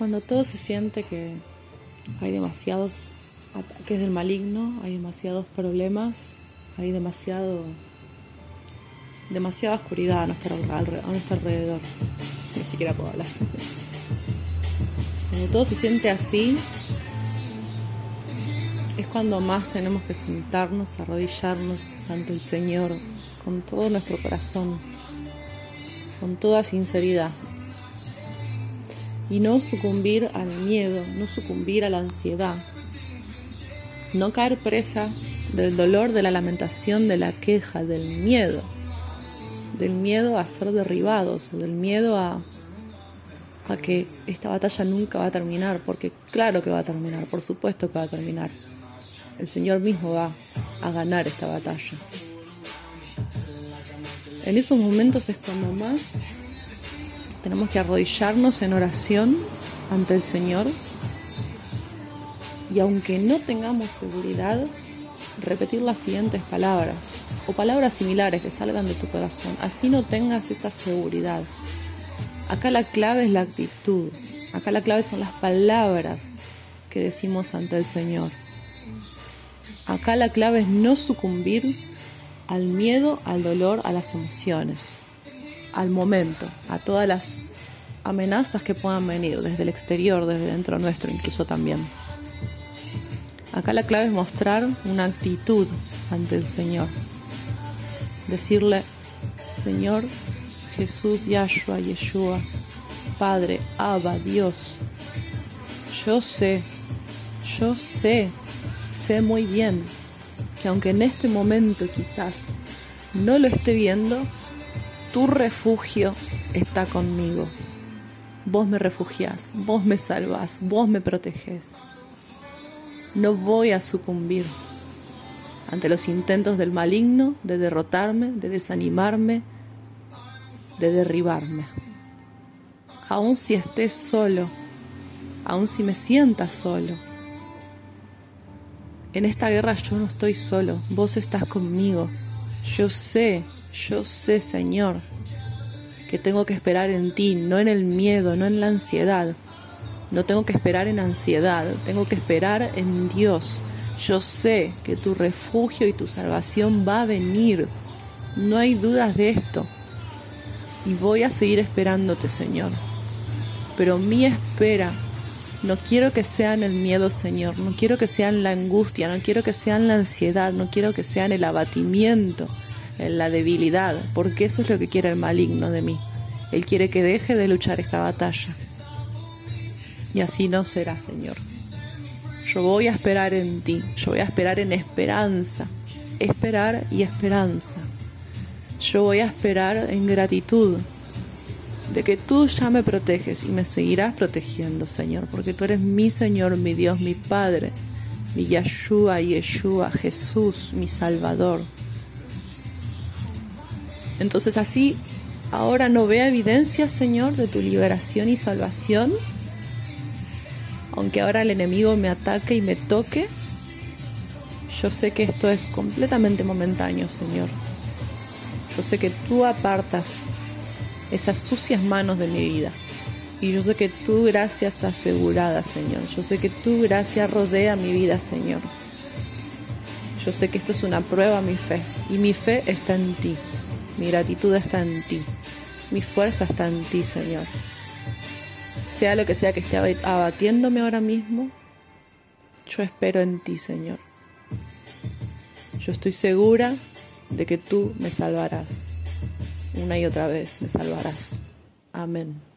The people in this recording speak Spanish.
cuando todo se siente que hay demasiados ataques del maligno, hay demasiados problemas, hay demasiado demasiada oscuridad a nuestro, a nuestro alrededor. Ni siquiera puedo hablar. Cuando todo se siente así, es cuando más tenemos que sentarnos, arrodillarnos ante el Señor con todo nuestro corazón, con toda sinceridad. Y no sucumbir al miedo, no sucumbir a la ansiedad, no caer presa del dolor, de la lamentación, de la queja, del miedo del miedo a ser derribados del miedo a, a que esta batalla nunca va a terminar, porque claro que va a terminar, por supuesto que va a terminar. El Señor mismo va a ganar esta batalla. En esos momentos es cuando más tenemos que arrodillarnos en oración ante el Señor y aunque no tengamos seguridad, repetir las siguientes palabras o palabras similares que salgan de tu corazón. Así no tengas esa seguridad. Acá la clave es la actitud. Acá la clave son las palabras que decimos ante el Señor. Acá la clave es no sucumbir al miedo, al dolor, a las emociones, al momento, a todas las amenazas que puedan venir desde el exterior, desde dentro nuestro incluso también. Acá la clave es mostrar una actitud ante el Señor. Decirle, Señor Jesús, Yahshua, Yeshua, Padre, Abba, Dios, yo sé, yo sé, sé muy bien que aunque en este momento quizás no lo esté viendo, tu refugio está conmigo. Vos me refugias, vos me salvas, vos me proteges. No voy a sucumbir ante los intentos del maligno de derrotarme, de desanimarme, de derribarme. Aun si estés solo, aun si me sientas solo. En esta guerra yo no estoy solo, vos estás conmigo. Yo sé, yo sé, Señor, que tengo que esperar en ti, no en el miedo, no en la ansiedad, no tengo que esperar en ansiedad, tengo que esperar en Dios. Yo sé que tu refugio y tu salvación va a venir. No hay dudas de esto. Y voy a seguir esperándote, Señor. Pero mi espera no quiero que sea en el miedo, Señor. No quiero que sea en la angustia. No quiero que sea en la ansiedad. No quiero que sea en el abatimiento, en la debilidad. Porque eso es lo que quiere el maligno de mí. Él quiere que deje de luchar esta batalla y así no será, Señor. Yo voy a esperar en ti, yo voy a esperar en esperanza, esperar y esperanza. Yo voy a esperar en gratitud de que tú ya me proteges y me seguirás protegiendo, Señor, porque tú eres mi Señor, mi Dios, mi Padre, mi Yeshua, Yeshua, Jesús, mi Salvador. Entonces así, ahora no vea evidencia, Señor, de tu liberación y salvación aunque ahora el enemigo me ataque y me toque, yo sé que esto es completamente momentáneo, Señor. Yo sé que tú apartas esas sucias manos de mi vida. Y yo sé que tu gracia está asegurada, Señor. Yo sé que tu gracia rodea mi vida, Señor. Yo sé que esto es una prueba a mi fe. Y mi fe está en ti. Mi gratitud está en ti. Mi fuerza está en ti, Señor sea lo que sea que esté abatiéndome ahora mismo, yo espero en ti, Señor. Yo estoy segura de que tú me salvarás. Una y otra vez me salvarás. Amén.